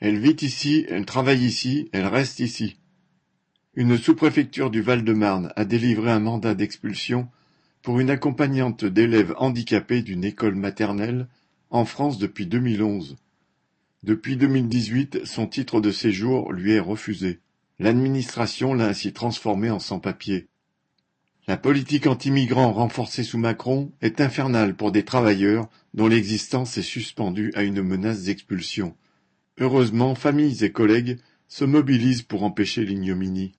Elle vit ici, elle travaille ici, elle reste ici. Une sous-préfecture du Val-de-Marne a délivré un mandat d'expulsion pour une accompagnante d'élèves handicapés d'une école maternelle en France depuis 2011. Depuis 2018, son titre de séjour lui est refusé. L'administration l'a ainsi transformé en sans-papier. La politique anti-migrants renforcée sous Macron est infernale pour des travailleurs dont l'existence est suspendue à une menace d'expulsion. Heureusement, familles et collègues se mobilisent pour empêcher l'ignominie.